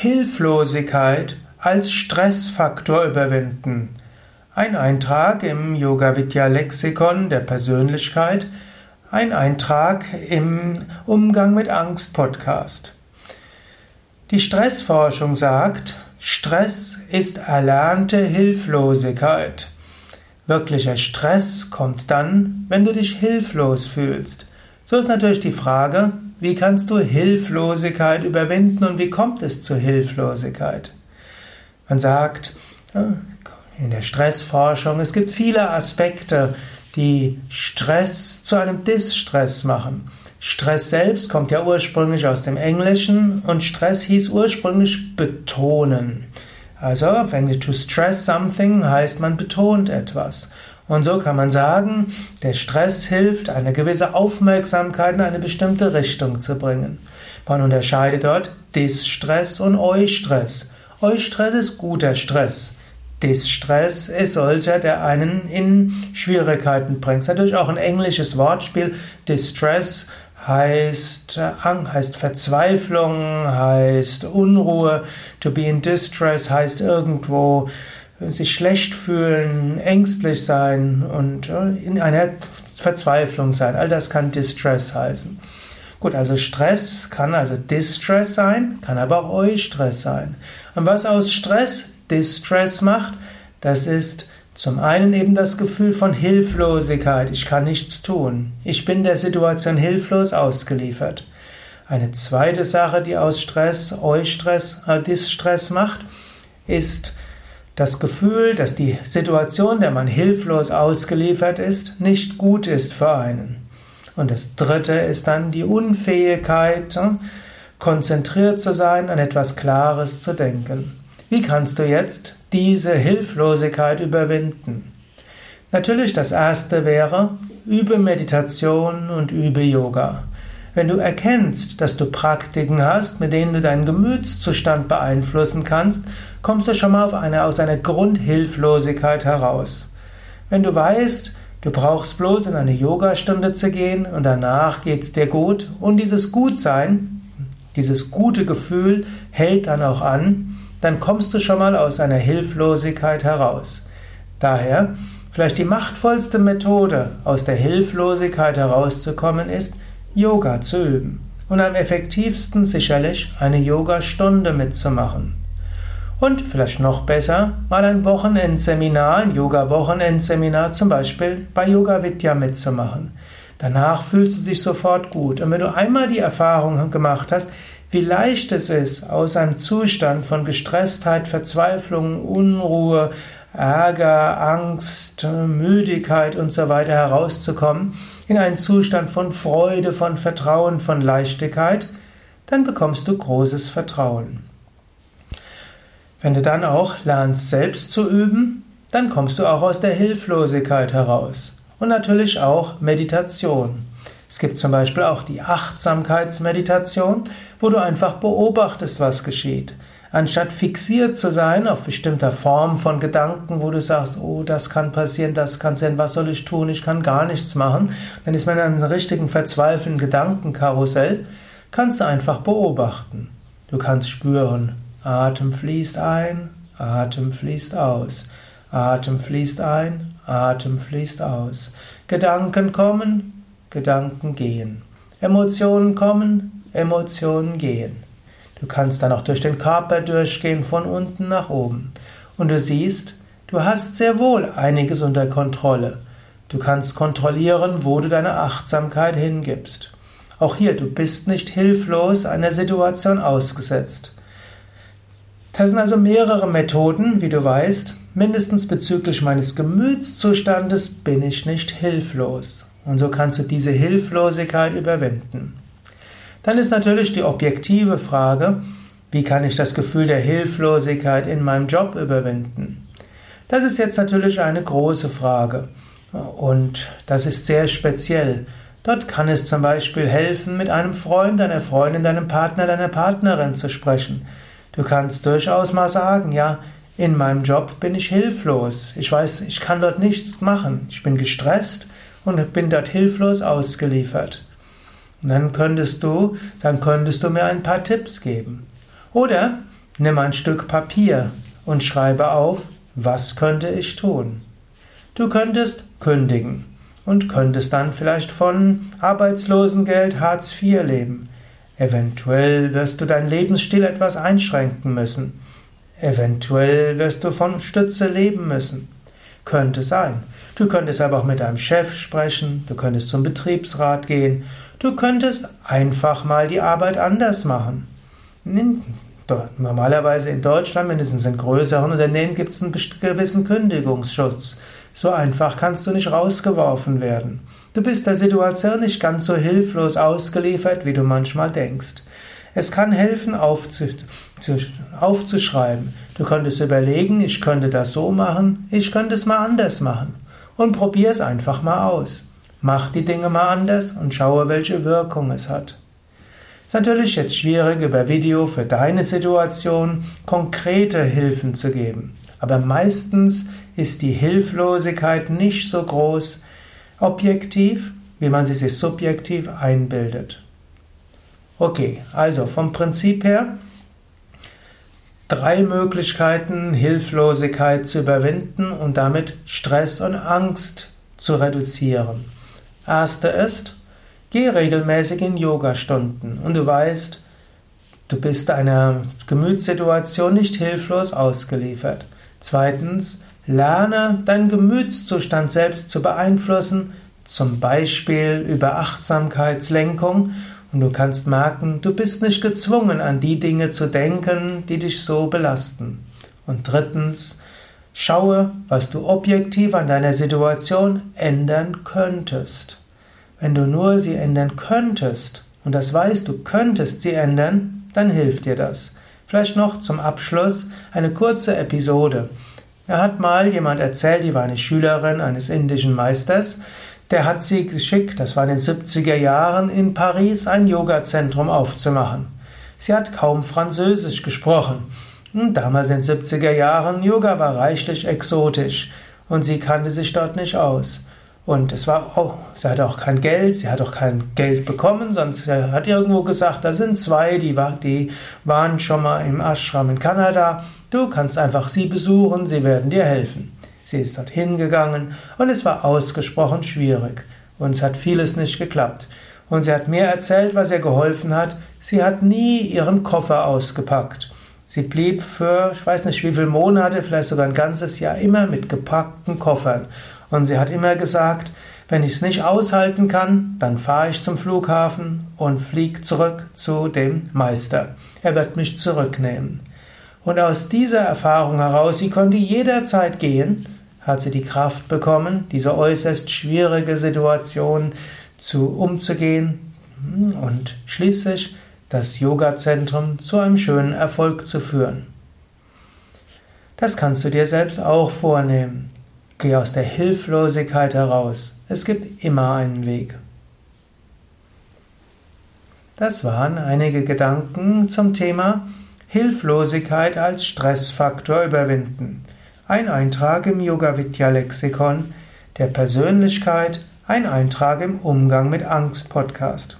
Hilflosigkeit als Stressfaktor überwinden. Ein Eintrag im Yoga Vidya Lexikon der Persönlichkeit, ein Eintrag im Umgang mit Angst Podcast. Die Stressforschung sagt, Stress ist erlernte Hilflosigkeit. Wirklicher Stress kommt dann, wenn du dich hilflos fühlst. So ist natürlich die Frage, wie kannst du Hilflosigkeit überwinden und wie kommt es zur Hilflosigkeit? Man sagt in der Stressforschung, es gibt viele Aspekte, die Stress zu einem Distress machen. Stress selbst kommt ja ursprünglich aus dem Englischen und Stress hieß ursprünglich betonen. Also auf Englisch to stress something heißt man betont etwas. Und so kann man sagen, der Stress hilft, eine gewisse Aufmerksamkeit in eine bestimmte Richtung zu bringen. Man unterscheidet dort Distress und Eustress. Eustress ist guter Stress. Distress ist solcher, der einen in Schwierigkeiten bringt. Natürlich auch ein englisches Wortspiel. Distress heißt, heißt Verzweiflung, heißt Unruhe. To be in distress heißt irgendwo sich schlecht fühlen, ängstlich sein und in einer Verzweiflung sein. All das kann Distress heißen. Gut, also Stress kann also Distress sein, kann aber auch Eustress sein. Und was aus Stress Distress macht, das ist zum einen eben das Gefühl von Hilflosigkeit. Ich kann nichts tun. Ich bin der Situation hilflos ausgeliefert. Eine zweite Sache, die aus Stress Eustress, äh, Distress macht, ist das Gefühl, dass die Situation, der man hilflos ausgeliefert ist, nicht gut ist für einen. Und das dritte ist dann die Unfähigkeit, hm, konzentriert zu sein, an etwas Klares zu denken. Wie kannst du jetzt diese Hilflosigkeit überwinden? Natürlich, das erste wäre, übe Meditation und übe Yoga. Wenn du erkennst, dass du Praktiken hast, mit denen du deinen Gemütszustand beeinflussen kannst, kommst du schon mal auf eine, aus einer Grundhilflosigkeit heraus. Wenn du weißt, du brauchst bloß in eine Yogastunde zu gehen und danach geht's dir gut und dieses Gutsein, dieses gute Gefühl hält dann auch an, dann kommst du schon mal aus einer Hilflosigkeit heraus. Daher, vielleicht die machtvollste Methode, aus der Hilflosigkeit herauszukommen, ist, Yoga zu üben. Und am effektivsten sicherlich eine Yogastunde mitzumachen. Und vielleicht noch besser, mal ein Wochenendseminar, ein Yoga-Wochenendseminar zum Beispiel bei Yoga Vidya mitzumachen. Danach fühlst du dich sofort gut. Und wenn du einmal die Erfahrung gemacht hast, wie leicht es ist, aus einem Zustand von Gestresstheit, Verzweiflung, Unruhe, Ärger, Angst, Müdigkeit und so weiter herauszukommen, in einen Zustand von Freude, von Vertrauen, von Leichtigkeit, dann bekommst du großes Vertrauen. Wenn du dann auch lernst, selbst zu üben, dann kommst du auch aus der Hilflosigkeit heraus. Und natürlich auch Meditation. Es gibt zum Beispiel auch die Achtsamkeitsmeditation, wo du einfach beobachtest, was geschieht. Anstatt fixiert zu sein auf bestimmter Form von Gedanken, wo du sagst, oh, das kann passieren, das kann sein, was soll ich tun, ich kann gar nichts machen, dann ist man in einem richtigen verzweifelten Gedankenkarussell, kannst du einfach beobachten. Du kannst spüren, Atem fließt ein, Atem fließt aus. Atem fließt ein, Atem fließt aus. Gedanken kommen, Gedanken gehen. Emotionen kommen, Emotionen gehen. Du kannst dann auch durch den Körper durchgehen, von unten nach oben. Und du siehst, du hast sehr wohl einiges unter Kontrolle. Du kannst kontrollieren, wo du deine Achtsamkeit hingibst. Auch hier, du bist nicht hilflos einer Situation ausgesetzt. Das sind also mehrere Methoden, wie du weißt. Mindestens bezüglich meines Gemütszustandes bin ich nicht hilflos. Und so kannst du diese Hilflosigkeit überwinden. Dann ist natürlich die objektive Frage, wie kann ich das Gefühl der Hilflosigkeit in meinem Job überwinden? Das ist jetzt natürlich eine große Frage. Und das ist sehr speziell. Dort kann es zum Beispiel helfen, mit einem Freund, einer Freundin, deinem Partner, deiner Partnerin zu sprechen. Du kannst durchaus mal sagen, ja, in meinem Job bin ich hilflos. Ich weiß, ich kann dort nichts machen. Ich bin gestresst und bin dort hilflos ausgeliefert. Dann könntest du, dann könntest du mir ein paar Tipps geben. Oder Nimm ein Stück Papier und schreibe auf, was könnte ich tun? Du könntest kündigen und könntest dann vielleicht von Arbeitslosengeld Hartz IV leben. Eventuell wirst du deinen Lebensstil etwas einschränken müssen. Eventuell wirst du von Stütze leben müssen. Könnte sein. Du könntest aber auch mit deinem Chef sprechen, du könntest zum Betriebsrat gehen, du könntest einfach mal die Arbeit anders machen. Normalerweise in Deutschland, mindestens in größeren Unternehmen, gibt es einen gewissen Kündigungsschutz. So einfach kannst du nicht rausgeworfen werden. Du bist der Situation nicht ganz so hilflos ausgeliefert, wie du manchmal denkst. Es kann helfen, aufzuschreiben. Du könntest überlegen, ich könnte das so machen, ich könnte es mal anders machen. Und probier es einfach mal aus. Mach die Dinge mal anders und schaue, welche Wirkung es hat. Ist natürlich jetzt schwierig, über Video für deine Situation konkrete Hilfen zu geben. Aber meistens ist die Hilflosigkeit nicht so groß objektiv, wie man sie sich subjektiv einbildet. Okay, also vom Prinzip her drei Möglichkeiten, Hilflosigkeit zu überwinden und damit Stress und Angst zu reduzieren. Erste ist, Geh regelmäßig in Yogastunden und du weißt, du bist einer Gemütssituation nicht hilflos ausgeliefert. Zweitens, lerne deinen Gemütszustand selbst zu beeinflussen, zum Beispiel über Achtsamkeitslenkung und du kannst merken, du bist nicht gezwungen, an die Dinge zu denken, die dich so belasten. Und drittens, schaue, was du objektiv an deiner Situation ändern könntest. Wenn du nur sie ändern könntest, und das weißt du, könntest sie ändern, dann hilft dir das. Vielleicht noch zum Abschluss eine kurze Episode. Er hat mal jemand erzählt, die war eine Schülerin eines indischen Meisters, der hat sie geschickt, das war in den 70er Jahren, in Paris ein Yoga-Zentrum aufzumachen. Sie hat kaum Französisch gesprochen. Und damals in den 70er Jahren, Yoga war reichlich exotisch und sie kannte sich dort nicht aus. Und es war auch, sie hatte auch kein Geld, sie hat auch kein Geld bekommen, sonst hat irgendwo gesagt, da sind zwei, die, war, die waren schon mal im Ashram in Kanada. Du kannst einfach sie besuchen, sie werden dir helfen. Sie ist dort hingegangen und es war ausgesprochen schwierig. Und es hat vieles nicht geklappt. Und sie hat mir erzählt, was ihr geholfen hat. Sie hat nie ihren Koffer ausgepackt. Sie blieb für, ich weiß nicht wie viele Monate, vielleicht sogar ein ganzes Jahr, immer mit gepackten Koffern. Und sie hat immer gesagt, wenn ich es nicht aushalten kann, dann fahre ich zum Flughafen und fliege zurück zu dem Meister. Er wird mich zurücknehmen. Und aus dieser Erfahrung heraus, sie konnte jederzeit gehen, hat sie die Kraft bekommen, diese äußerst schwierige Situation zu umzugehen und schließlich das Yoga-Zentrum zu einem schönen Erfolg zu führen. Das kannst du dir selbst auch vornehmen. Geh aus der Hilflosigkeit heraus. Es gibt immer einen Weg. Das waren einige Gedanken zum Thema Hilflosigkeit als Stressfaktor überwinden. Ein Eintrag im Yoga Vidya Lexikon der Persönlichkeit, ein Eintrag im Umgang mit Angst Podcast.